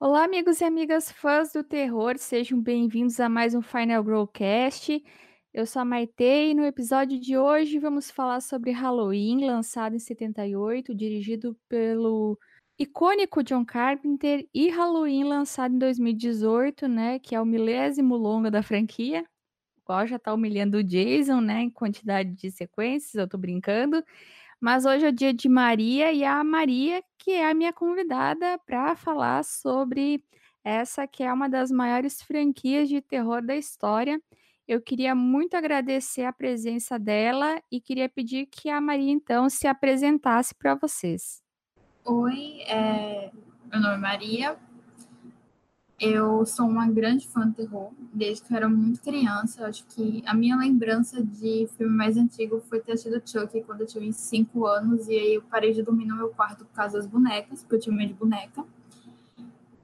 Olá, amigos e amigas fãs do terror, sejam bem-vindos a mais um Final Growcast. Eu sou a Maite e no episódio de hoje vamos falar sobre Halloween, lançado em 78, dirigido pelo icônico John Carpenter, e Halloween, lançado em 2018, né, que é o milésimo longa da franquia. Qual já tá humilhando o Jason, né, em quantidade de sequências, eu tô brincando. Mas hoje é o dia de Maria e a Maria, que é a minha convidada para falar sobre essa que é uma das maiores franquias de terror da história. Eu queria muito agradecer a presença dela e queria pedir que a Maria então se apresentasse para vocês. Oi, é... meu nome é Maria, eu sou uma grande fã de terror, desde que eu era muito criança. Acho que a minha lembrança de filme mais antigo foi ter assistido Chuck quando eu tinha 5 anos, e aí eu parei de dormir no meu quarto por causa das bonecas, porque eu tinha medo de boneca.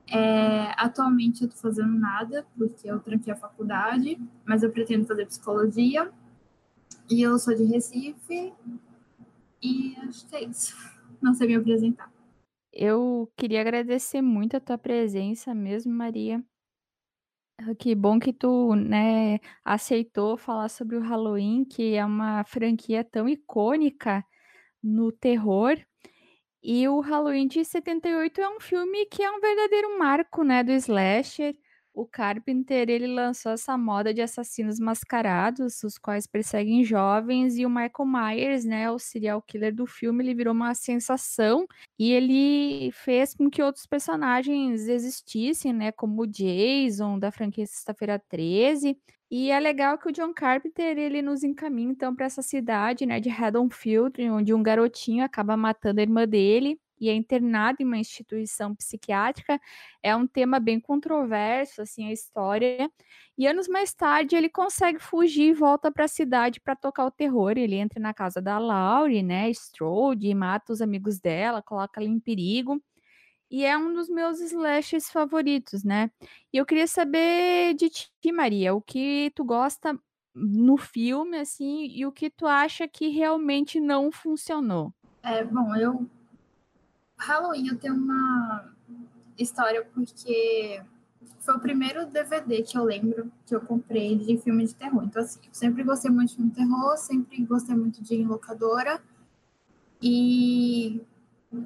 É, atualmente eu tô fazendo nada, porque eu tranquei a faculdade, mas eu pretendo fazer psicologia. E eu sou de Recife, e acho que é isso. Não sei me apresentar. Eu queria agradecer muito a tua presença mesmo, Maria. Ah, que bom que tu, né, aceitou falar sobre o Halloween, que é uma franquia tão icônica no terror. E o Halloween de 78 é um filme que é um verdadeiro marco, né, do slasher. O Carpenter, ele lançou essa moda de assassinos mascarados, os quais perseguem jovens, e o Michael Myers, né, o serial killer do filme, ele virou uma sensação, e ele fez com que outros personagens existissem, né, como o Jason, da franquia Sexta-feira 13, e é legal que o John Carpenter, ele nos encaminha, então, para essa cidade, né, de Haddonfield, onde um garotinho acaba matando a irmã dele, e é internado em uma instituição psiquiátrica. É um tema bem controverso, assim, a história. E anos mais tarde ele consegue fugir e volta para a cidade para tocar o terror. Ele entra na casa da Laurie, né, Strode, e mata os amigos dela, coloca ela em perigo. E é um dos meus slashes favoritos, né? E eu queria saber de ti, Maria, o que tu gosta no filme, assim, e o que tu acha que realmente não funcionou. É, bom, eu Halloween eu tenho uma história porque foi o primeiro DVD que eu lembro que eu comprei de filme de terror. Então, assim, eu sempre gostei muito de filme de terror, sempre gostei muito de locadora. E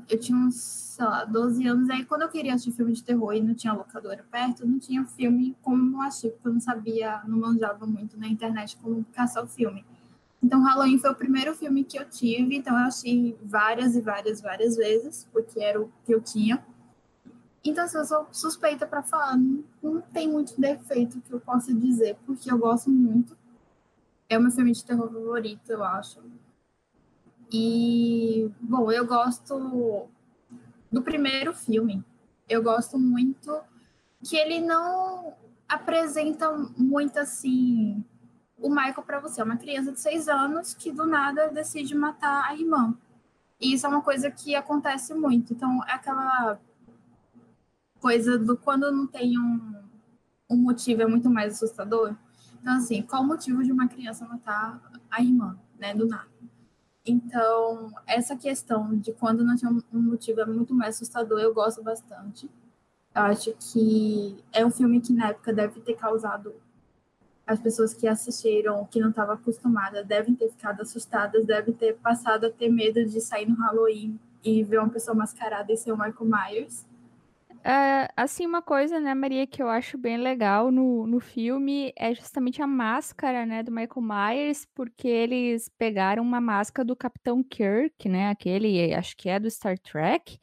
eu tinha uns, sei lá, 12 anos. Aí, quando eu queria assistir filme de terror e não tinha locadora perto, não tinha filme como assistir, porque eu não sabia, não manjava muito na internet como caçar o filme. Então, Halloween foi o primeiro filme que eu tive, então eu assisti várias e várias, várias vezes, porque era o que eu tinha. Então, assim, eu sou suspeita para falar, não, não, tem muito defeito que eu possa dizer, porque eu gosto muito. É o meu filme de terror favorito, eu acho. E, bom, eu gosto do primeiro filme. Eu gosto muito que ele não apresenta muito assim o Michael para você é uma criança de seis anos que do nada decide matar a irmã. E isso é uma coisa que acontece muito. Então, é aquela coisa do quando não tem um, um motivo é muito mais assustador. Então, assim, qual o motivo de uma criança matar a irmã, né, do nada? Então, essa questão de quando não tem um motivo é muito mais assustador, eu gosto bastante. Eu acho que é um filme que na época deve ter causado as pessoas que assistiram, que não estavam acostumadas, devem ter ficado assustadas, devem ter passado a ter medo de sair no Halloween e ver uma pessoa mascarada e ser o Michael Myers. É, assim, uma coisa, né, Maria, que eu acho bem legal no, no filme é justamente a máscara, né, do Michael Myers, porque eles pegaram uma máscara do Capitão Kirk, né, aquele, acho que é do Star Trek,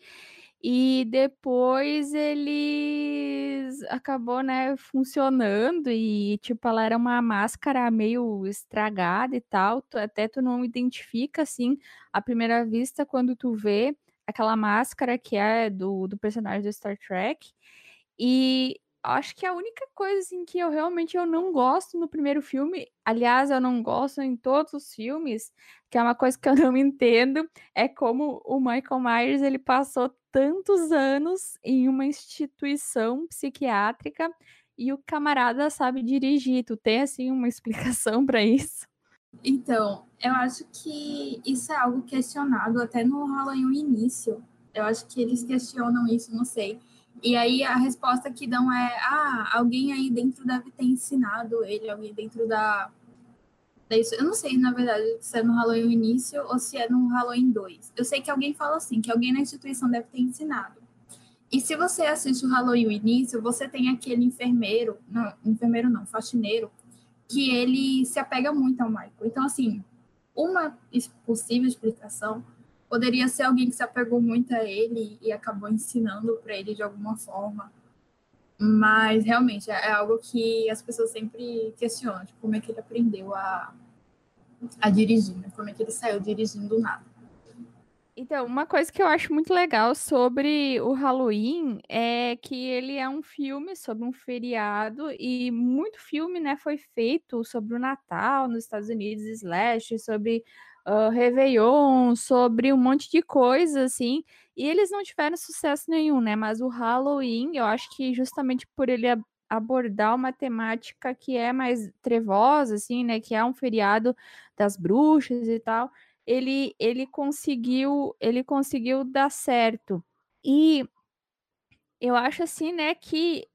e depois eles acabou, né, funcionando e tipo ela era uma máscara meio estragada e tal, tu, até tu não identifica assim à primeira vista quando tu vê aquela máscara que é do, do personagem do Star Trek. E acho que a única coisa assim, que eu realmente eu não gosto no primeiro filme, aliás, eu não gosto em todos os filmes, que é uma coisa que eu não entendo, é como o Michael Myers ele passou tantos anos em uma instituição psiquiátrica e o camarada sabe dirigir. Tu tem assim uma explicação para isso? Então, eu acho que isso é algo questionado até no Halloween início. Eu acho que eles questionam isso, não sei E aí a resposta que dão é: ah, alguém aí dentro deve ter ensinado ele, alguém dentro da. Da isso. Eu não sei, na verdade, se é no Halloween início ou se é no Halloween 2. Eu sei que alguém fala assim, que alguém na instituição deve ter ensinado. E se você assiste o Halloween início, você tem aquele enfermeiro, não, enfermeiro não, faxineiro, que ele se apega muito ao Michael. Então, assim, uma possível explicação poderia ser alguém que se apegou muito a ele e acabou ensinando para ele de alguma forma. Mas realmente é algo que as pessoas sempre questionam, tipo, como é que ele aprendeu a, a dirigir, né? como é que ele saiu dirigindo do nada. Então, uma coisa que eu acho muito legal sobre o Halloween é que ele é um filme sobre um feriado e muito filme, né, foi feito sobre o Natal nos Estados Unidos, slash, sobre uh, Réveillon, sobre um monte de coisa, assim, e eles não tiveram sucesso nenhum, né, mas o Halloween, eu acho que justamente por ele abordar uma temática que é mais trevosa, assim, né, que é um feriado das bruxas e tal, ele ele conseguiu ele conseguiu dar certo. E eu acho assim, né, que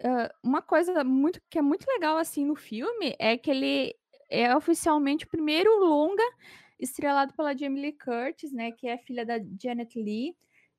uh, uma coisa muito que é muito legal assim no filme é que ele é oficialmente o primeiro longa estrelado pela Jamie Lee Curtis, né, que é filha da Janet Lee,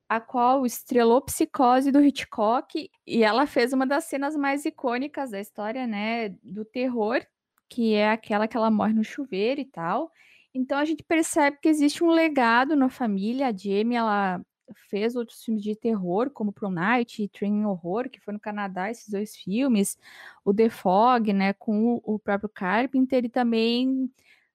a qual estrelou Psicose do Hitchcock, e ela fez uma das cenas mais icônicas da história, né, do terror, que é aquela que ela morre no chuveiro e tal. Então a gente percebe que existe um legado na família. A Jamie, ela fez outros filmes de terror, como Prom Night e Training Horror, que foi no Canadá, esses dois filmes. O The Fog, né, com o, próprio Carpenter, e também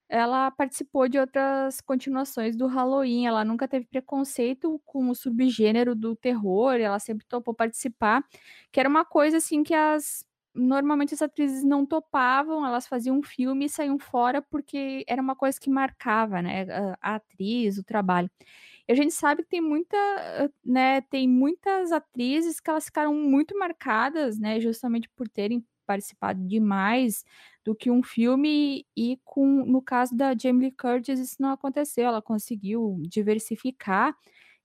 ela participou de outras continuações do Halloween. Ela nunca teve preconceito com o subgênero do terror, ela sempre topou participar, que era uma coisa assim que as normalmente as atrizes não topavam, elas faziam um filme e saíam fora porque era uma coisa que marcava, né, a, atriz, o trabalho. E a gente sabe que tem muita, né, tem muitas atrizes que elas ficaram muito marcadas, né, justamente por terem participado de mais do que um filme e com no caso da Jamie Lee Curtis isso não aconteceu, ela conseguiu diversificar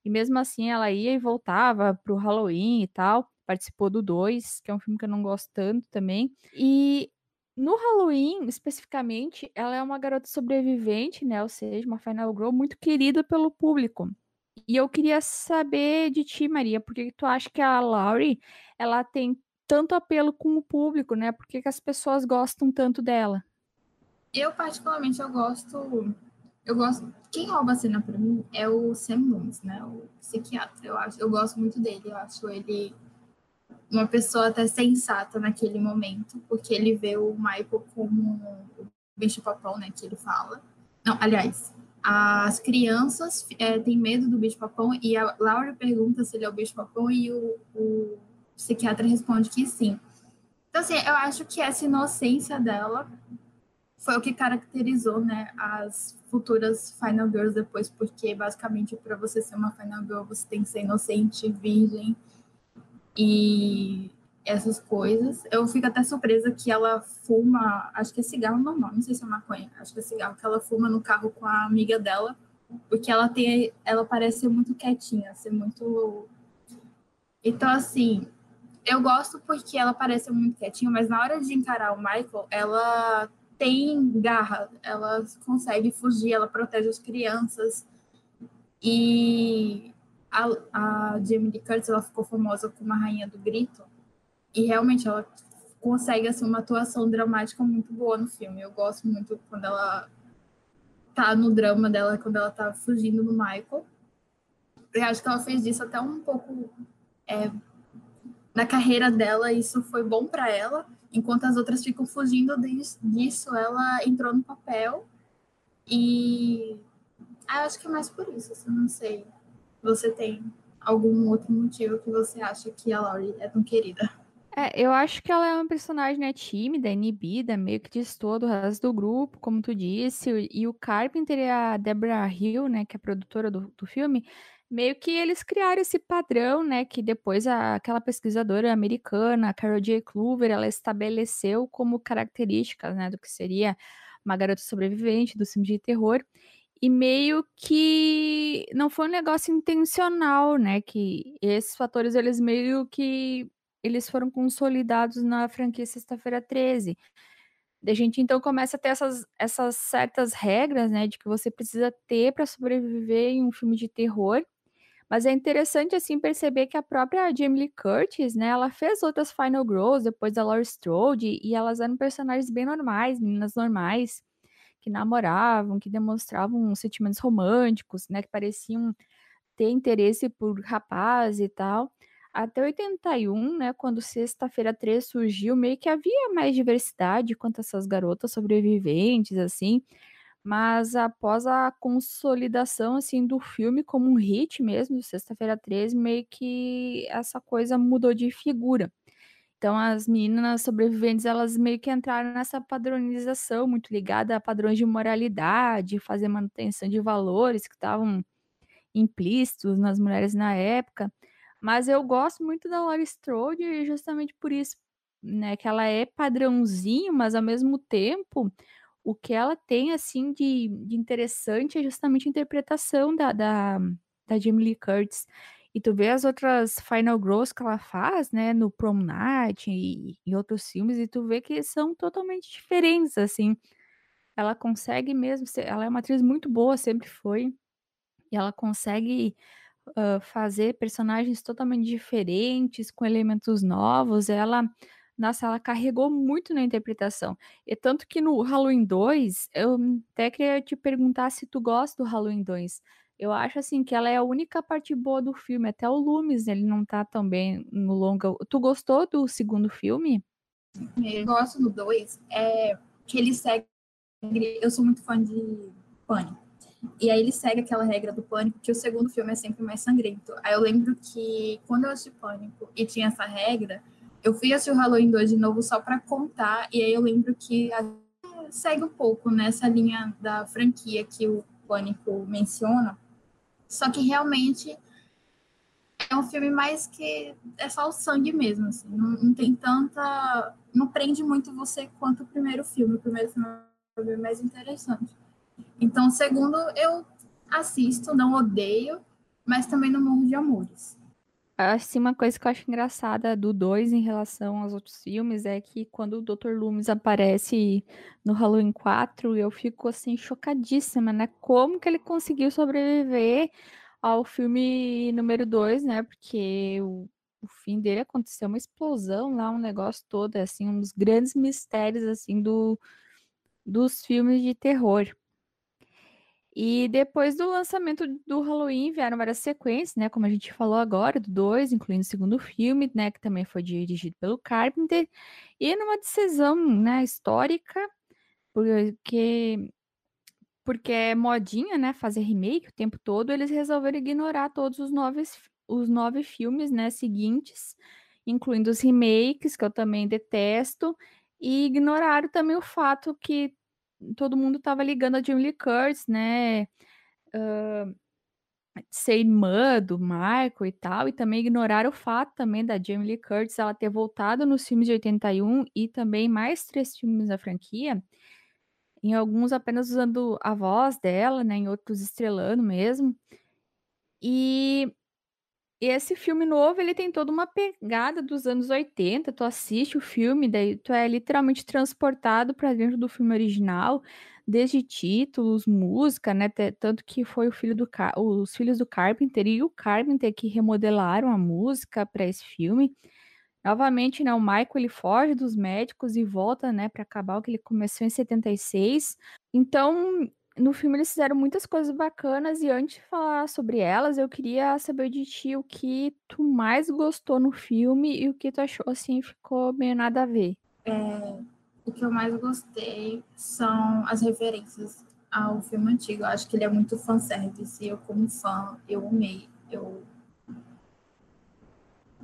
e mesmo assim ela ia e voltava para o Halloween e tal participou do 2, que é um filme que eu não gosto tanto também. E no Halloween, especificamente, ela é uma garota sobrevivente, né? Ou seja, uma Final Girl muito querida pelo público. E eu queria saber de ti, Maria, por que tu acha que a Laurie, ela tem tanto apelo com o público, né? Por que, que as pessoas gostam tanto dela? Eu, particularmente, eu gosto... Eu gosto... Quem rouba a cena pra mim é o Sam Loomis, né? O psiquiatra. Eu, acho... eu gosto muito dele. Eu acho ele uma pessoa até sensata naquele momento, porque ele vê o Michael como o bicho-papão, né, que ele fala. Não, aliás, as crianças é, têm medo do bicho-papão e a Laura pergunta se ele é o bicho-papão e o, o psiquiatra responde que sim. Então, assim, eu acho que essa inocência dela foi o que caracterizou, né, as futuras Final Girls depois, porque basicamente para você ser uma Final Girl você tem que ser inocente, virgem, e essas coisas. Eu fico até surpresa que ela fuma, acho que é cigarro normal, não sei se é maconha, acho que é cigarro que ela fuma no carro com a amiga dela, porque ela tem, ela parece ser muito quietinha, ser muito Então assim, eu gosto porque ela parece muito quietinha, mas na hora de encarar o Michael, ela tem garra, ela consegue fugir, ela protege as crianças. E a, a Jamie Curtis ela ficou famosa como a rainha do grito e realmente ela consegue assim uma atuação dramática muito boa no filme. Eu gosto muito quando ela tá no drama dela, quando ela tá fugindo do Michael. Eu acho que ela fez isso até um pouco é, na carreira dela, isso foi bom para ela. Enquanto as outras ficam fugindo disso, ela entrou no papel. E ah, acho que é mais por isso, assim, não sei você tem algum outro motivo que você acha que a Laurie é tão querida? É, eu acho que ela é uma personagem né, tímida, inibida, meio que destoa do resto do grupo, como tu disse, e o Carpenter e a Deborah Hill, né, que é a produtora do, do filme, meio que eles criaram esse padrão, né, que depois a, aquela pesquisadora americana, Carol J. Clover, ela estabeleceu como características, né, do que seria uma garota sobrevivente do filme de terror, e meio que não foi um negócio intencional, né, que esses fatores eles meio que eles foram consolidados na franquia Sexta-feira 13. A gente então começa a ter essas essas certas regras, né, de que você precisa ter para sobreviver em um filme de terror. Mas é interessante, assim, perceber que a própria Jamie Lee Curtis, né, ela fez outras Final Girls depois da Laurie Strode, e elas eram personagens bem normais, meninas normais, que namoravam, que demonstravam sentimentos românticos, né, que pareciam ter interesse por rapaz e tal. Até 81, né, quando Sexta-feira 13 surgiu, meio que havia mais diversidade quanto a essas garotas sobreviventes, assim, mas após a consolidação, assim, do filme como um hit mesmo, Sexta-feira 13, meio que essa coisa mudou de figura. Então as meninas sobreviventes, elas meio que entraram nessa padronização muito ligada a padrões de moralidade, fazer manutenção de valores que estavam implícitos nas mulheres na época. Mas eu gosto muito da Laurie Strode justamente por isso, né, que ela é padrãozinho, mas ao mesmo tempo o que ela tem, assim, de de interessante é justamente a interpretação da da da Jamie Lee Curtis. E tu vê as outras Final Girls que ela faz, né, no Prom Night e em outros filmes, e tu vê que são totalmente diferentes, assim. Ela consegue mesmo ser ela é uma atriz muito boa, sempre foi, e ela consegue, hã, fazer personagens totalmente diferentes, com elementos novos. Ela nossa, ela carregou muito na interpretação. E tanto que no Halloween 2, eu até queria te perguntar se tu gosta do Halloween 2. Eu acho, assim, que ela é a única parte boa do filme, até o Loomis, ele não tá tão bem no longa. Tu gostou do segundo filme? Eu gosto do 2, é que ele segue eu sou muito fã de Pânico. E aí ele segue aquela regra do Pânico, que o segundo filme é sempre mais sangrento. Aí eu lembro que quando eu assisti Pânico e tinha essa regra, eu fui assistir o Halloween 2 de novo só para contar, e aí eu lembro que segue um pouco nessa linha da franquia que o Pânico menciona, só que realmente é um filme mais que é só o sangue mesmo, assim, não, não tem tanta. não prende muito você quanto o primeiro filme. O primeiro filme é mais interessante. Então, segundo eu assisto, não odeio, mas também não morro de amores. Assim, uma coisa que eu acho engraçada do 2 em relação aos outros filmes é que quando o Dr. Loomis aparece no Halloween 4, eu fico assim chocadíssima, né? Como que ele conseguiu sobreviver ao filme número 2, né? Porque o, o fim dele aconteceu uma explosão lá, um negócio todo, assim, um dos grandes mistérios assim do dos filmes de terror. E depois do lançamento do Halloween vieram várias sequências, né, como a gente falou agora, do 2, incluindo o segundo filme, né, que também foi dirigido pelo Carpenter, e numa decisão, né, histórica, porque porque é modinha, né, fazer remake o tempo todo, eles resolveram ignorar todos os nove, os nove filmes, né, seguintes, incluindo os remakes, que eu também detesto, e ignoraram também o fato que todo mundo estava ligando a Jamie Lee Curtis, né, hã, ser irmã do Michael e tal, e também ignoraram o fato também da Jamie Lee Curtis ela ter voltado nos filmes de 81 e também mais 3 filmes da franquia, em alguns apenas usando a voz dela, né, em outros estrelando mesmo. E esse filme novo, ele tem toda uma pegada dos anos 80, tu assiste o filme, daí tu é literalmente transportado para dentro do filme original, desde títulos, música, né, tanto que foi o filho do os filhos do Carpenter e o Carpenter que remodelaram a música para esse filme. Novamente, né, o Michael ele foge dos médicos e volta, né, para acabar o que ele começou em 76. Então no filme eles fizeram muitas coisas bacanas e antes de falar sobre elas, eu queria saber de ti o que tu mais gostou no filme e o que tu achou assim ficou meio nada a ver. É, o que eu mais gostei são as referências ao filme antigo. Eu acho que ele é muito fanservice eu, como fã, eu amei. Eu...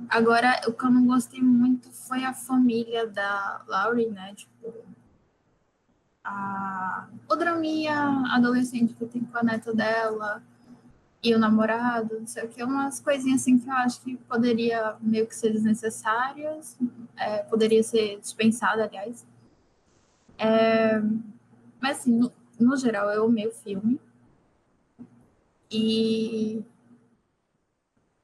Agora, o que eu não gostei muito foi a família da Laurie, né? Tipo, a, o draminha adolescente que tem com a neta dela e o namorado, não sei o que, umas coisinhas assim que eu acho que poderia meio que ser desnecessárias, é, poderia ser dispensada, aliás. É, mas assim, no, no, geral, eu amei o filme. E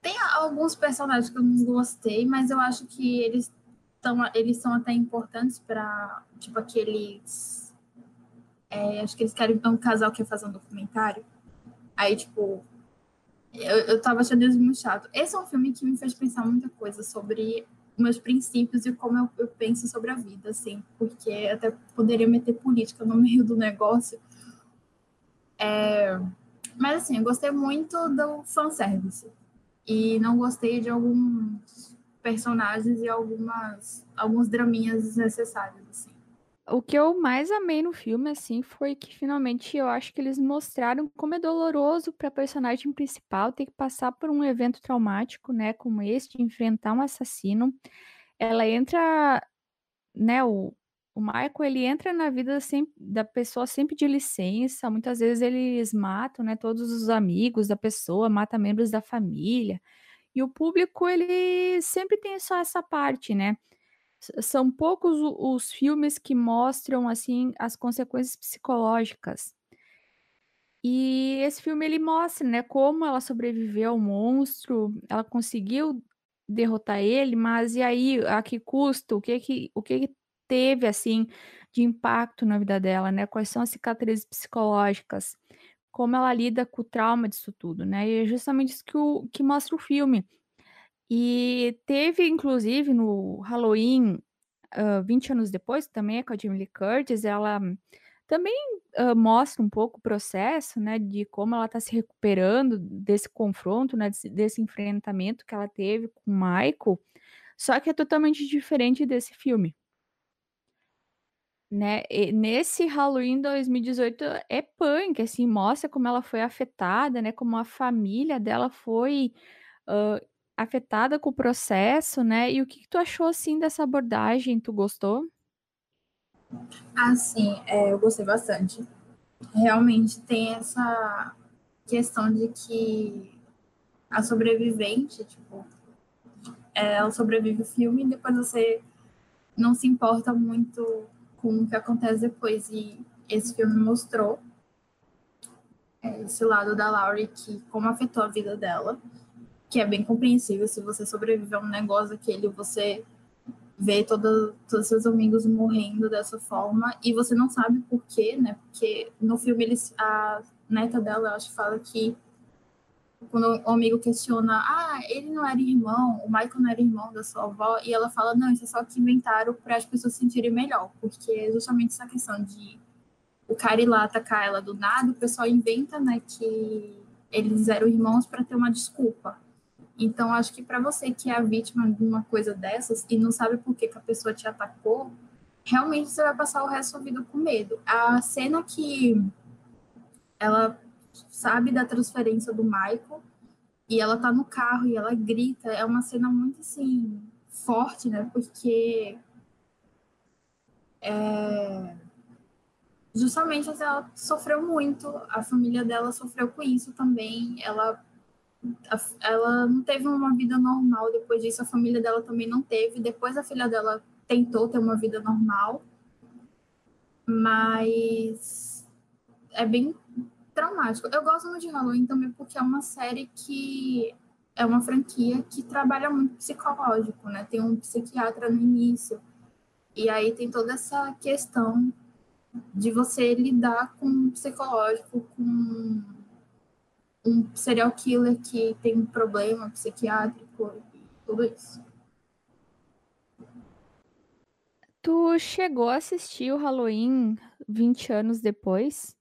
tem alguns personagens que eu não gostei, mas eu acho que eles tão, eles são até importantes para tipo aqueles é, acho que eles querem um casal que ia fazer um documentário. Aí, tipo, eu, eu tava achando isso muito chato. Esse é um filme que me fez pensar muita coisa sobre meus princípios e como eu, eu penso sobre a vida, assim, porque até poderia meter política no meio do negócio. É, mas, assim, eu gostei muito do fanservice. E não gostei de alguns personagens e algumas, alguns draminhas desnecessários, assim. O que eu mais amei no filme, assim, foi que finalmente eu acho que eles mostraram como é doloroso para a personagem principal ter que passar por um evento traumático, né, como este, enfrentar um assassino. Ela entra, né, o, o Michael, ele entra na vida sempre, da pessoa sempre de licença, muitas vezes eles matam, né, todos os amigos da pessoa, mata membros da família, e o público, ele sempre tem só essa parte, né, são poucos os filmes que mostram, assim, as consequências psicológicas. E esse filme ele mostra, né, como ela sobreviveu ao monstro, ela conseguiu derrotar ele, mas e aí, a que custo? O que que o que que teve, assim, de impacto na vida dela, né? Quais são as cicatrizes psicológicas? Como ela lida com o trauma disso tudo, né? E é justamente isso que o que mostra o filme. E teve inclusive no Halloween, hã, 20 anos depois, também é com a Jamie Lee Curtis, ela também, hã, mostra um pouco o processo, né, de como ela tá se recuperando desse confronto, né, desse desse enfrentamento que ela teve com o Michael, só que é totalmente diferente desse filme. Né, e nesse Halloween 2018 é punk, assim, mostra como ela foi afetada, né, como a família dela foi, hã, Afetada com o processo, né, e o que que tu achou, assim, dessa abordagem, tu gostou? Ah, sim, é, eu gostei bastante. Realmente tem essa questão de que a sobrevivente, tipo, é, ela sobrevive o filme e depois você não se importa muito com o que acontece depois. E esse filme mostrou é, esse lado da Laurie, que como afetou a vida dela que é bem compreensível se você sobreviver a um negócio aquele, você vê toda, todos seus amigos morrendo dessa forma e você não sabe por quê, né? Porque no filme eles, a neta dela, eu acho, fala que quando o amigo questiona, ah, ele não era irmão, o Michael não era irmão da sua avó, e ela fala, não, isso é só que inventaram para as pessoas se sentirem melhor, porque é justamente essa questão de o cara ir lá atacar ela do nada, o pessoal inventa, né, que eles eram irmãos para ter uma desculpa. Então, acho que para você que é vítima de uma coisa dessas e não sabe por que, que a pessoa te atacou, realmente você vai passar o resto da vida com medo. A cena que ela sabe da transferência do Michael e ela tá no carro e ela grita, é uma cena muito assim forte, né? Porque é, justamente ela sofreu muito, a família dela sofreu com isso também. Ela ela não teve uma vida normal depois disso, a família dela também não teve. Depois a filha dela tentou ter uma vida normal, mas é bem traumático. Eu gosto muito de Halloween também porque é uma série que é uma franquia que trabalha muito psicológico, né? Tem um psiquiatra no início. E aí tem toda essa questão de você lidar com o psicológico, com um serial killer que tem um problema psiquiátrico e tudo isso. Tu chegou a assistir o Halloween 20 anos depois?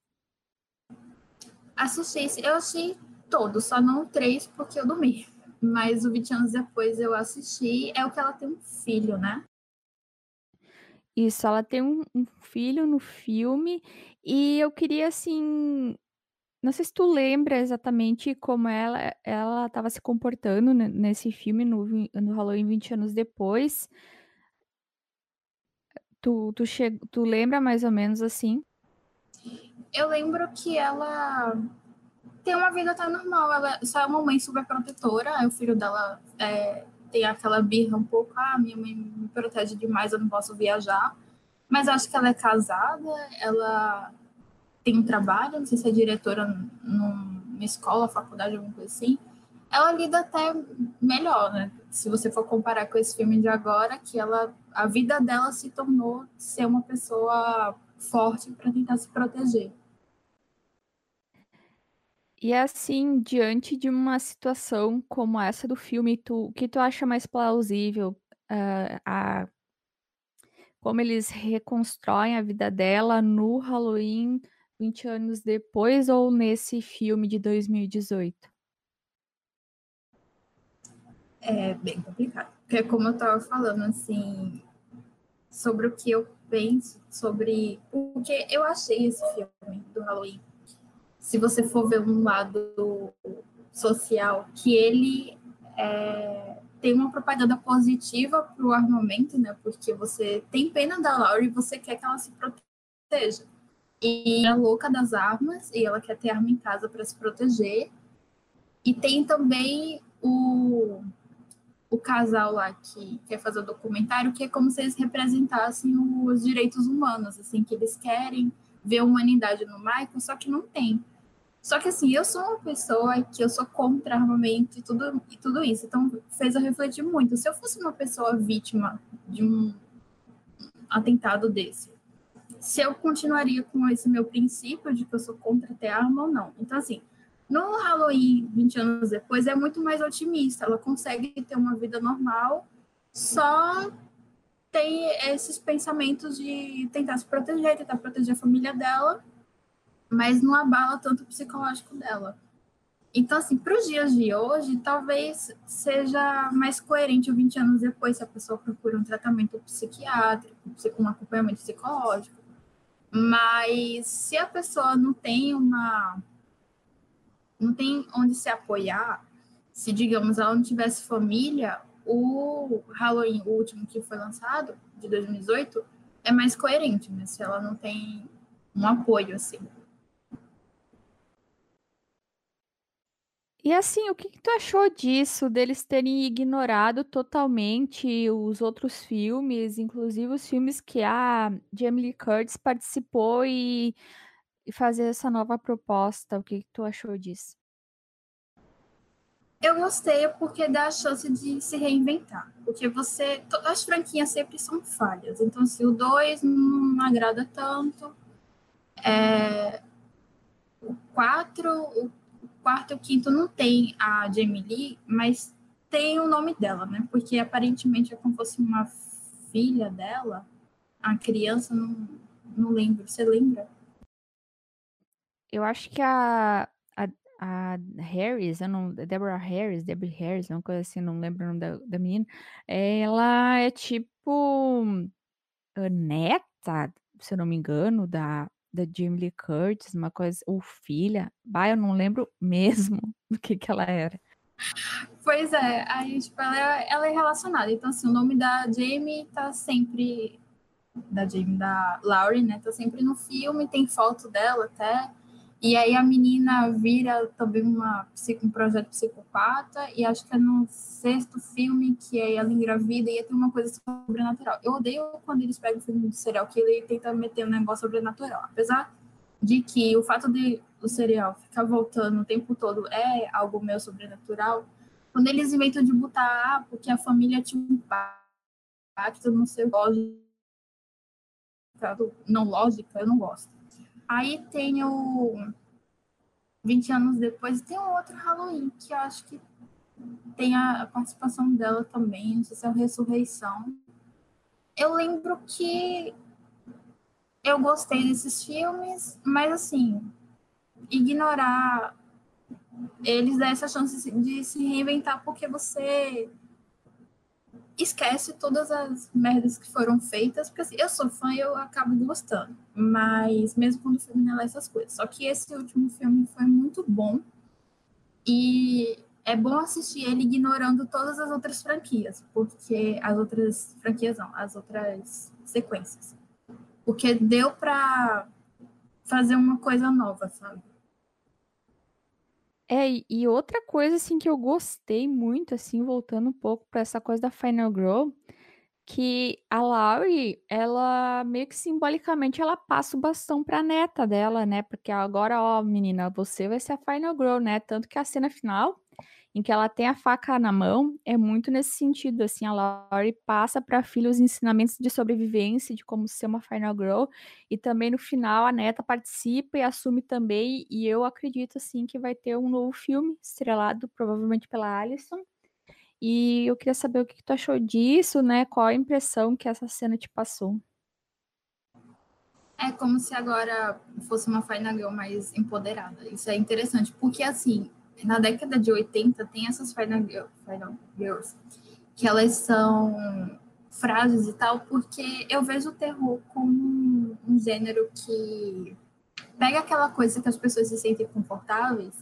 Assisti, eu assisti todos, só não três porque eu dormi. Mas o 20 anos depois eu assisti, é o que ela tem um filho, né? Isso, ela tem um, um filho no filme, e eu queria assim não sei se tu lembra exatamente como ela ela estava se comportando nesse filme no no Halloween 20 anos depois. Tu tu che tu lembra mais ou menos assim? Eu lembro que ela tem uma vida até normal, ela só é uma mãe super protetora, o filho dela, eh, tem aquela birra um pouco: "Ah, minha mãe me protege demais, eu não posso viajar", mas acho que ela é casada, ela tem trabalho, não sei se é diretora, me escola, faculdade, alguma coisa assim, ela lida até melhor, né? Se você for comparar com esse filme de agora, que ela, a vida dela se tornou ser uma pessoa forte para tentar se proteger. E assim, diante de uma situação como essa do filme, tu, o que tu acha mais plausível? Uh, a, como eles reconstroem a vida dela no Halloween 20 anos depois ou nesse filme de 2018? É bem complicado. Porque como eu estava falando, assim, sobre o que eu penso sobre... Porque eu achei esse filme do Halloween se você for ver um lado social, que ele é, tem uma propaganda positiva para o armamento, né? Porque você tem pena da Laura e você quer que ela se proteja. E é louca das armas e ela quer ter arma em casa para se proteger. E tem também o, o casal lá que quer fazer o documentário, que é como se eles representassem os direitos humanos, assim, que eles querem ver a humanidade no Michael, só que não tem. Só que assim, eu sou uma pessoa que eu sou contra armamento e tudo, e tudo isso. Então fez eu refletir muito. Se eu fosse uma pessoa vítima de um atentado desse, se eu continuaria com esse meu princípio de que eu sou contra ter arma ou não. Então, assim, no Halloween, 20 anos depois, é muito mais otimista. Ela consegue ter uma vida normal, só tem esses pensamentos de tentar se proteger, tentar proteger a família dela mas não abala tanto o psicológico dela. Então, assim, para os dias de hoje, talvez seja mais coerente 20 anos depois se a pessoa procura um tratamento psiquiátrico, um acompanhamento psicológico. Mas se a pessoa não tem uma. não tem onde se apoiar, se, digamos, ela não tivesse família, o Halloween, o último que foi lançado, de 2018, é mais coerente, né? Se ela não tem um apoio, assim. E assim, o que, que tu achou disso, deles terem ignorado totalmente os outros filmes, inclusive os filmes que a Jamie Lee Curtis participou e, e fazer essa nova proposta? O que, que tu achou disso? Eu gostei porque dá a chance de se reinventar. Porque você. As franquinhas sempre são falhas. Então, se o 2 não agrada tanto. É, o 4, o quarto e o quinto não tem a Jamie Lee, mas tem o nome dela, né? Porque aparentemente é como se fosse uma filha dela. A criança, não, não lembro. Você lembra? Eu acho que a, a, a Harris, não, Deborah Harris, Debbie Harris, uma coisa assim, não lembro o nome da, da menina. Ela é tipo a neta, se eu não me engano, da, da Jamie Lee Curtis, uma coisa, ou filha, bah, eu não lembro mesmo do que que ela era. Pois é, aí, tipo, ela é, ela é relacionada, então, assim, o nome da Jamie tá sempre, da Jamie, da Laurie, né, tá sempre no filme, tem foto dela até, e aí a menina vira também uma, um projeto psicopata, e acho que é no sexto filme que ela engravida e tem uma coisa sobrenatural. Eu odeio quando eles pegam o filme do serial que ele tenta meter um negócio sobrenatural. Apesar de que o fato de o serial ficar voltando o tempo todo é algo meio sobrenatural, quando eles inventam de botar, ah, porque a família tinha um pacto, não sei, lógico, não lógica, eu não gosto. Aí tem o 20 anos depois, tem um outro Halloween que eu acho que tem a participação dela também, não sei se é a Ressurreição. Eu lembro que eu gostei desses filmes, mas assim, ignorar eles dá essa chance de se reinventar porque você esquece todas as merdas que foram feitas, porque assim, eu sou fã e eu acabo gostando, mas mesmo quando o filme não é essas coisas. Só que esse último filme foi muito bom e é bom assistir ele ignorando todas as outras franquias, porque as outras franquias não, as outras sequências. Porque deu para fazer uma coisa nova, sabe? É, e outra coisa, assim, que eu gostei muito, assim, voltando um pouco para essa coisa da Final Girl, que a Laurie, ela meio que simbolicamente ela passa o bastão pra neta dela, né, porque agora: "Ó menina, você vai ser a final girl", né, tanto que a cena final, em que ela tem a faca na mão, é muito nesse sentido, assim, a Laurie passa pra filha os ensinamentos de sobrevivência, de como ser uma final girl, e também no final a neta participa e assume também, e eu acredito, assim, que vai ter um novo filme estrelado provavelmente pela Alyson, e eu queria saber o que que tu achou disso, né, qual a impressão que essa cena te passou? É como se agora fosse uma final girl mais empoderada. Isso é interessante, porque assim, na década de 80 tem essas final, girl, final girls que elas são frases e tal, porque eu vejo o terror como um gênero que pega aquela coisa que as pessoas se sentem confortáveis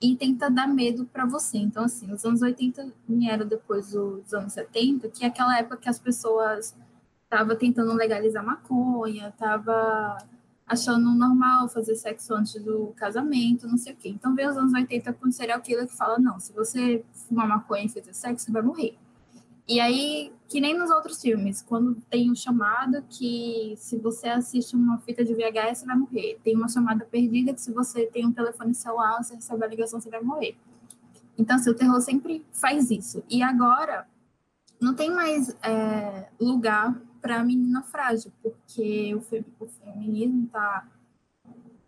e tenta dar medo para você. Então, assim, os anos 80 vieram depois dos anos 70, que é aquela época que as pessoas estavam tentando legalizar maconha, estavam achando normal fazer sexo antes do casamento, não sei o quê. Então, veio os anos 80 com serial killer que fala: não, se você fumar maconha e fazer sexo, você vai morrer. E aí, que nem nos outros filmes, quando tem um chamado que se você assiste uma fita de VHS, você vai morrer. Tem uma chamada perdida que se você tem um telefone celular, você recebe a ligação, você vai morrer. Então, assim, o terror sempre faz isso. E agora, não tem mais é, lugar para a menina frágil, porque o, fe o feminismo está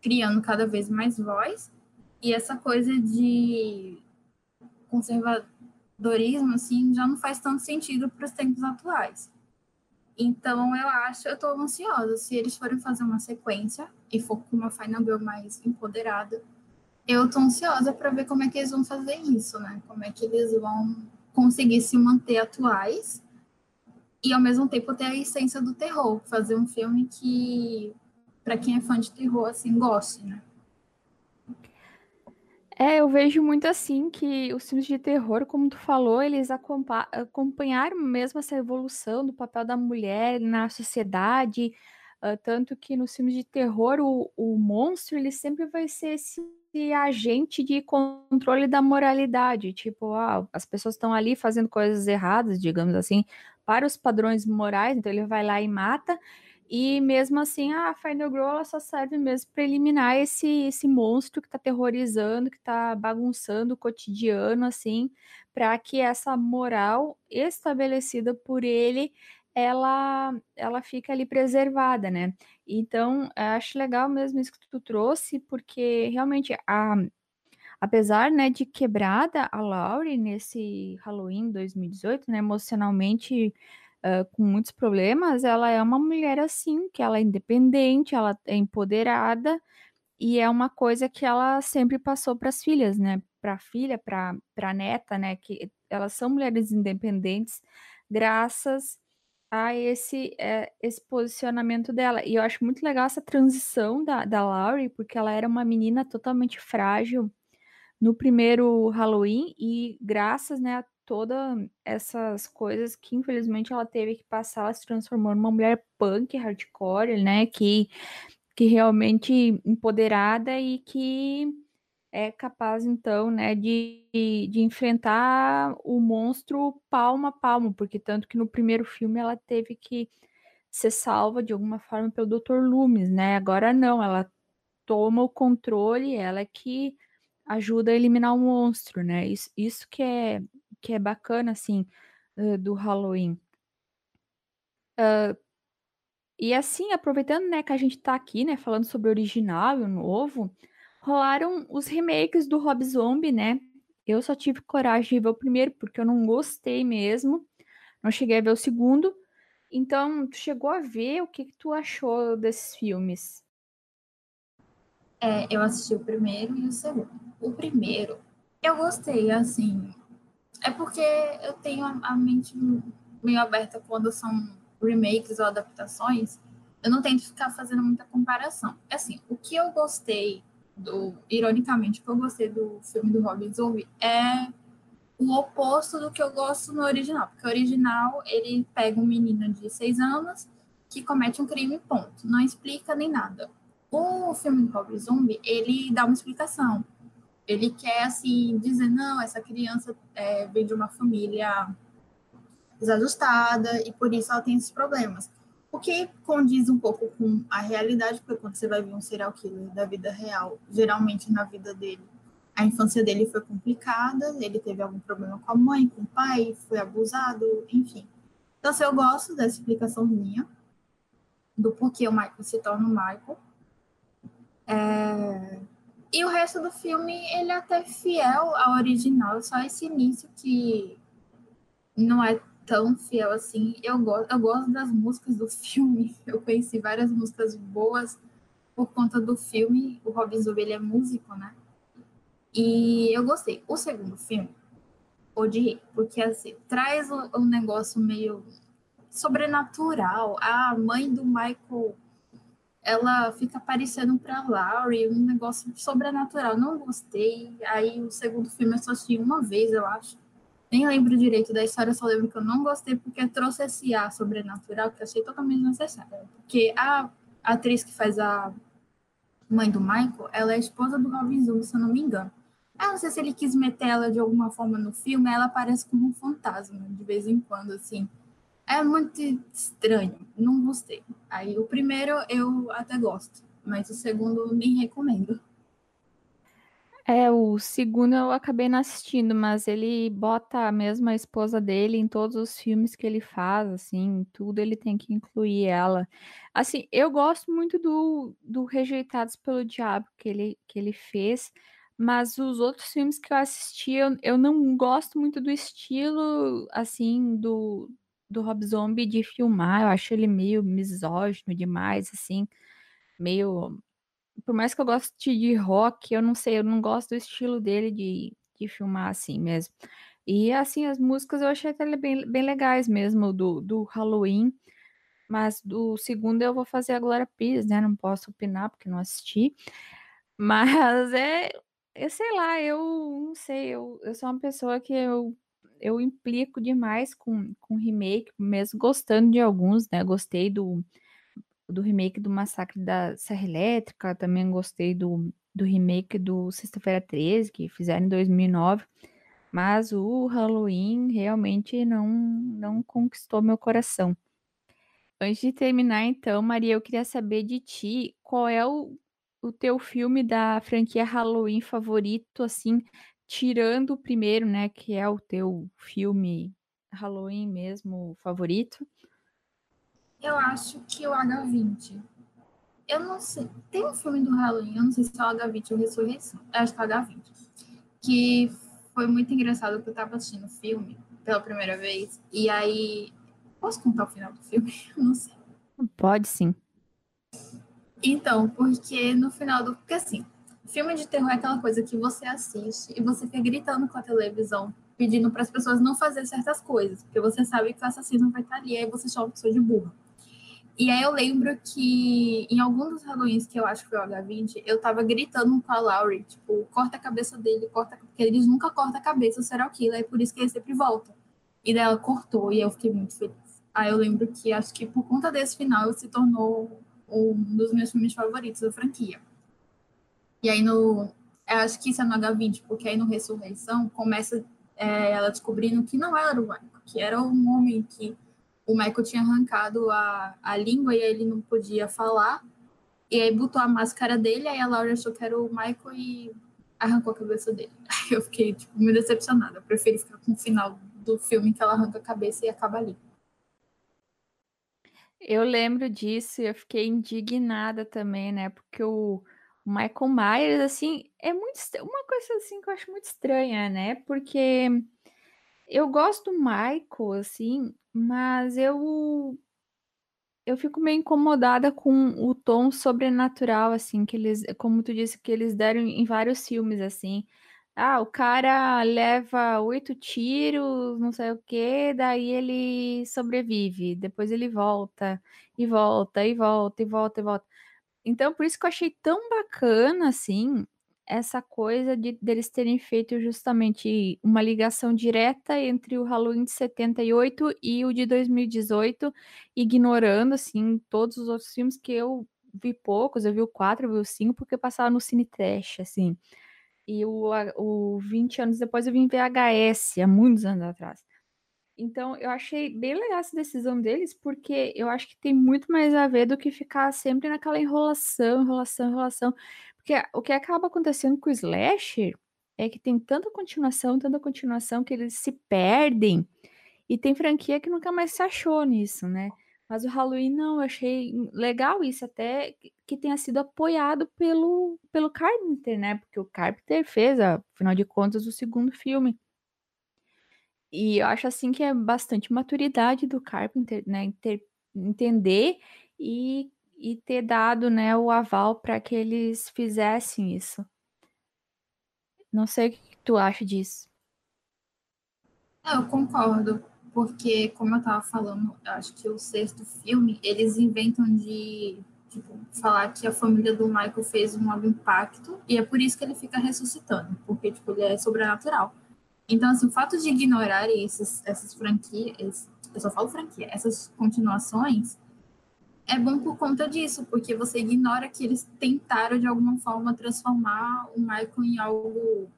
criando cada vez mais voz, e essa coisa de conservador conservadorismo assim já não faz tanto sentido para os tempos atuais. Então eu acho, eu estou ansiosa se eles forem fazer uma sequência e for com uma Final Girl mais empoderada, eu estou ansiosa para ver como é que eles vão fazer isso, né? Como é que eles vão conseguir se manter atuais e ao mesmo tempo ter a essência do terror, fazer um filme que para quem é fã de terror assim goste, né? É, eu vejo muito assim que os filmes de terror, como tu falou, eles acompa acompanharam mesmo essa evolução do papel da mulher na sociedade, hã, tanto que nos filmes de terror o o monstro ele sempre vai ser esse agente de controle da moralidade, tipo, ah, as pessoas estão ali fazendo coisas erradas, digamos assim, para os padrões morais, então ele vai lá e mata, e mesmo assim, a Final Girl ela só serve mesmo para eliminar esse esse monstro que está aterrorizando, que está bagunçando o cotidiano, assim, para que essa moral estabelecida por ele, ela ela fica ali preservada, né. Então, acho legal mesmo isso que tu trouxe, porque realmente a apesar, né, de quebrada, a Laurie nesse Halloween 2018, né, emocionalmente hã, com muitos problemas, ela é uma mulher, assim, que ela é independente, ela é empoderada, e é uma coisa que ela sempre passou para as filhas, né, para a filha, para para neta, né, que elas são mulheres independentes, graças a esse, eh, esse posicionamento dela. E eu acho muito legal essa transição da da Laurie, porque ela era uma menina totalmente frágil no primeiro Halloween e graças, né, a toda essas coisas que infelizmente ela teve que passar, ela se transformou numa mulher punk, hardcore, né, que que realmente empoderada e que é capaz então, né, de de enfrentar o monstro palmo a palmo, porque tanto que no primeiro filme ela teve que ser salva de alguma forma pelo Doutor Loomis, né, agora não, ela toma o controle, ela que ajuda a eliminar o monstro, né, isso isso que é que é bacana, assim, do Halloween. Hã, e assim, aproveitando, né, que a gente tá aqui, né, falando sobre o original e o novo, rolaram os remakes do Rob Zombie, né. Eu só tive coragem de ver o primeiro, porque eu não gostei mesmo, não cheguei a ver o segundo. Então, tu chegou a ver, o que que tu achou desses filmes? É, eu assisti o primeiro e o segundo. O primeiro, eu gostei, assim, é porque eu tenho a mente meio aberta quando são remakes ou adaptações, eu não tento ficar fazendo muita comparação. É assim, o que eu gostei do ironicamente, o que eu gostei do filme do Rob Zombie é o oposto do que eu gosto no original, porque o original ele pega um menino de 6 anos que comete um crime, ponto. Não explica nem nada. O filme do Rob Zombie, ele dá uma explicação. Ele quer, assim, dizer, não, essa criança é, vem de uma família desajustada e por isso ela tem esses problemas. O que condiz um pouco com a realidade, porque quando você vai ver um serial killer da vida real, geralmente na vida dele, a infância dele foi complicada, ele teve algum problema com a mãe, com o pai, foi abusado, enfim. Então, assim, eu gosto dessa explicação minha, do porquê o Michael se torna o Michael. É... E o resto do filme, ele é até fiel ao original, só esse início que não é tão fiel assim. Eu gosto, eu gosto das músicas do filme. Eu conheci várias músicas boas por conta do filme. O Robin ele é músico, né? E eu gostei. O segundo filme, odiei, porque assim, traz um negócio meio sobrenatural. A mãe do Michael, ela fica aparecendo pra Laurie, um negócio sobrenatural. Não gostei. Aí o segundo filme eu só assisti uma vez, eu acho. Nem lembro direito da história, só lembro que eu não gostei porque trouxe esse ar sobrenatural que eu achei totalmente necessário. Porque a atriz que faz a mãe do Michael, ela é esposa do Robin Zoom, se eu não me engano. Eu não sei se ele quis meter ela de alguma forma no filme, ela aparece como um fantasma de vez em quando, assim. É muito estranho, não gostei. Aí o primeiro eu até gosto, mas o segundo nem recomendo. É, o segundo eu acabei não assistindo, mas ele bota a esposa dele em todos os filmes que ele faz, assim, tudo ele tem que incluir ela. Assim, eu gosto muito do, do Rejeitados pelo Diabo que ele, que ele fez, mas os outros filmes que eu assisti, eu, eu não gosto muito do estilo, assim, do, do Rob Zombie de filmar. Eu acho ele meio misógino demais, assim, meio. Por mais que eu goste de rock, eu não sei, eu não gosto do estilo dele de, de filmar assim mesmo. E assim, as músicas eu achei até bem, bem legais mesmo, do, do Halloween. Mas do segundo eu vou fazer a Glória Pires, né? Não posso opinar porque não assisti. Mas é, eu sei lá, eu não sei, eu, eu sou uma pessoa que eu, eu implico demais com, com remake, mesmo gostando de alguns, né? Gostei do, do remake do Massacre da Serra Elétrica, também gostei do, do remake do Sexta-feira 13, que fizeram em 2009, mas o Halloween realmente não, não conquistou meu coração. Antes de terminar, então, Maria, eu queria saber de ti qual é o o teu filme da franquia Halloween favorito, assim, tirando o primeiro, né, que é o teu filme Halloween mesmo favorito? Eu acho que o H20. Eu não sei. Tem um filme do Halloween, eu não sei se é o H20 ou Ressurreição. Eu acho que é o H20. Que foi muito engraçado porque eu tava assistindo o filme pela primeira vez. E aí. Posso contar o final do filme? Eu não sei. Pode sim. Então, porque no final do. Porque assim, filme de terror é aquela coisa que você assiste e você fica gritando com a televisão, pedindo para as pessoas não fazer certas coisas, porque você sabe que o assassino vai estar ali, aí você chama a pessoa de burra. E aí eu lembro que em algum dos Halloweens, que eu acho que foi o H20, eu tava gritando com a Laurie, tipo, corta a cabeça dele, corta, porque eles nunca cortam a cabeça do serial killer, é por isso que ele sempre volta. E daí ela cortou e eu fiquei muito feliz. Aí eu lembro que acho que por conta desse final se tornou um dos meus filmes favoritos da franquia. E aí no. Eu acho que isso é no H20, porque aí no Ressurreição começa é, ela descobrindo que não era o Michael, que era um homem que o Michael tinha arrancado a, a língua e ele não podia falar. E aí botou a máscara dele, aí a Laura achou que era o Michael e arrancou a cabeça dele. Aí eu fiquei tipo, muito decepcionada. Eu preferi ficar com o final do filme que ela arranca a cabeça e acaba ali. Eu lembro disso e eu fiquei indignada também, né? Porque o Michael Myers, assim, é muito uma coisa assim que eu acho muito estranha, né? Porque eu gosto do Michael, assim, mas eu eu fico meio incomodada com o tom sobrenatural, assim, que eles, como tu disse, que eles deram em vários filmes, assim. Ah, o cara leva oito tiros, não sei o quê, daí ele sobrevive, depois ele volta, e volta, e volta, e volta, e volta. Então, por isso que eu achei tão bacana, assim, essa coisa de deles terem feito justamente uma ligação direta entre o Halloween de 78 e o de 2018, ignorando, assim, todos os outros filmes que eu vi poucos, eu vi o 4, eu vi o 5, porque passava no Cine Trash, assim. E o, o 20 anos depois eu vim VHS, há muitos anos atrás. Então, eu achei bem legal essa decisão deles, porque eu acho que tem muito mais a ver do que ficar sempre naquela enrolação, enrolação, enrolação. Porque o que acaba acontecendo com o Slasher é que tem tanta continuação, tanta continuação, que eles se perdem. E tem franquia que nunca mais se achou nisso, né? Mas o Halloween não, eu achei legal isso, até que tenha sido apoiado pelo, pelo Carpenter, né? Porque o Carpenter fez, afinal de contas, o segundo filme. E eu acho assim que é bastante maturidade do Carpenter, né? Ter, entender e, e ter dado né, o aval para que eles fizessem isso. Não sei o que tu acha disso. Eu concordo, porque como eu estava falando, eu acho que o sexto filme, eles inventam de tipo, falar que a família do Michael fez um impacto e é por isso que ele fica ressuscitando, porque tipo, ele é sobrenatural. Então, assim, o fato de ignorar esses, essas franquias, eu só falo franquia, essas continuações, é bom por conta disso, porque você ignora que eles tentaram de alguma forma transformar o Michael em algo.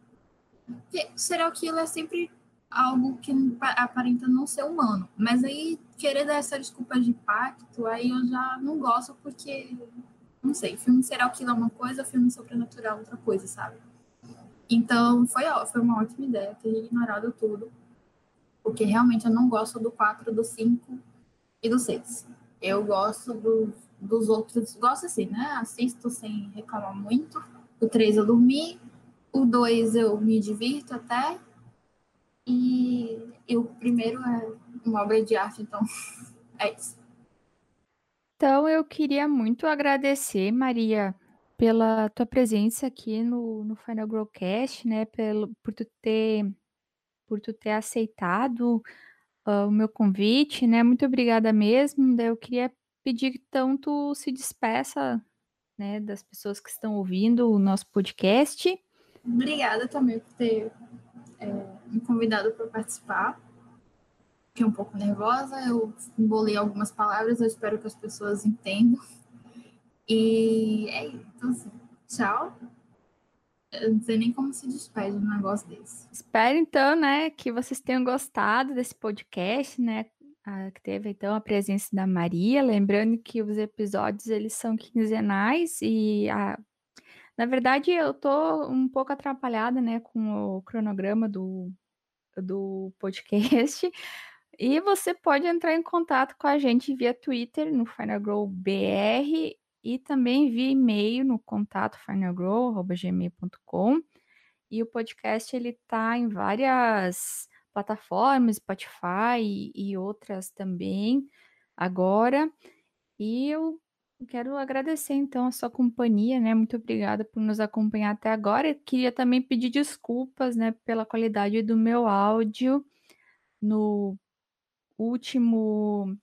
Porque serial killer é sempre algo que aparenta não ser humano. Mas aí, querer dar essa desculpa de pacto, aí eu já não gosto, porque, não sei, filme serial killer é uma coisa, filme sobrenatural é outra coisa, sabe? Então, foi, foi uma ótima ideia ter ignorado tudo, porque realmente eu não gosto do 4, do 5 e do 6. Eu gosto do, dos outros, gosto assim, né? Assisto sem reclamar muito. O 3 eu dormi, o 2 eu me divirto até, e, e o primeiro é uma obra de arte, então é isso. Então, eu queria muito agradecer, Maria, pela tua presença aqui no, no Final Growcast, né? Pelo, por, tu ter, por tu ter aceitado uh, o meu convite, né? Muito obrigada mesmo. Eu queria pedir que tu se despeça né, das pessoas que estão ouvindo o nosso podcast. Obrigada também por ter é, me convidado para participar. Fiquei um pouco nervosa, eu embolei algumas palavras, eu espero que as pessoas entendam. E é isso. Então, assim, tchau. Eu não sei nem como se despede um negócio desse. Espero, então, né, que vocês tenham gostado desse podcast, né? que teve, então, a presença da Maria. Lembrando que os episódios, eles são quinzenais e a na verdade, eu tô um pouco atrapalhada, né, com o cronograma do, do podcast. E você pode entrar em contato com a gente via Twitter, no FinalGrowBR, e também via e-mail no contato finalgrow.gmail.com. E o podcast ele tá em várias plataformas, Spotify e, e outras também agora. E eu Quero agradecer então a sua companhia, né? Muito obrigada por nos acompanhar até agora. Eu queria também pedir desculpas, né, pela qualidade do meu áudio no último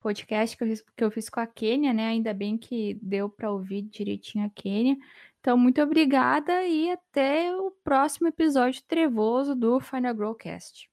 podcast que eu, que eu fiz com a Kênia, né? Ainda bem que deu para ouvir direitinho a Kênia. Então, muito obrigada e até o próximo episódio trevoso do Final Growcast.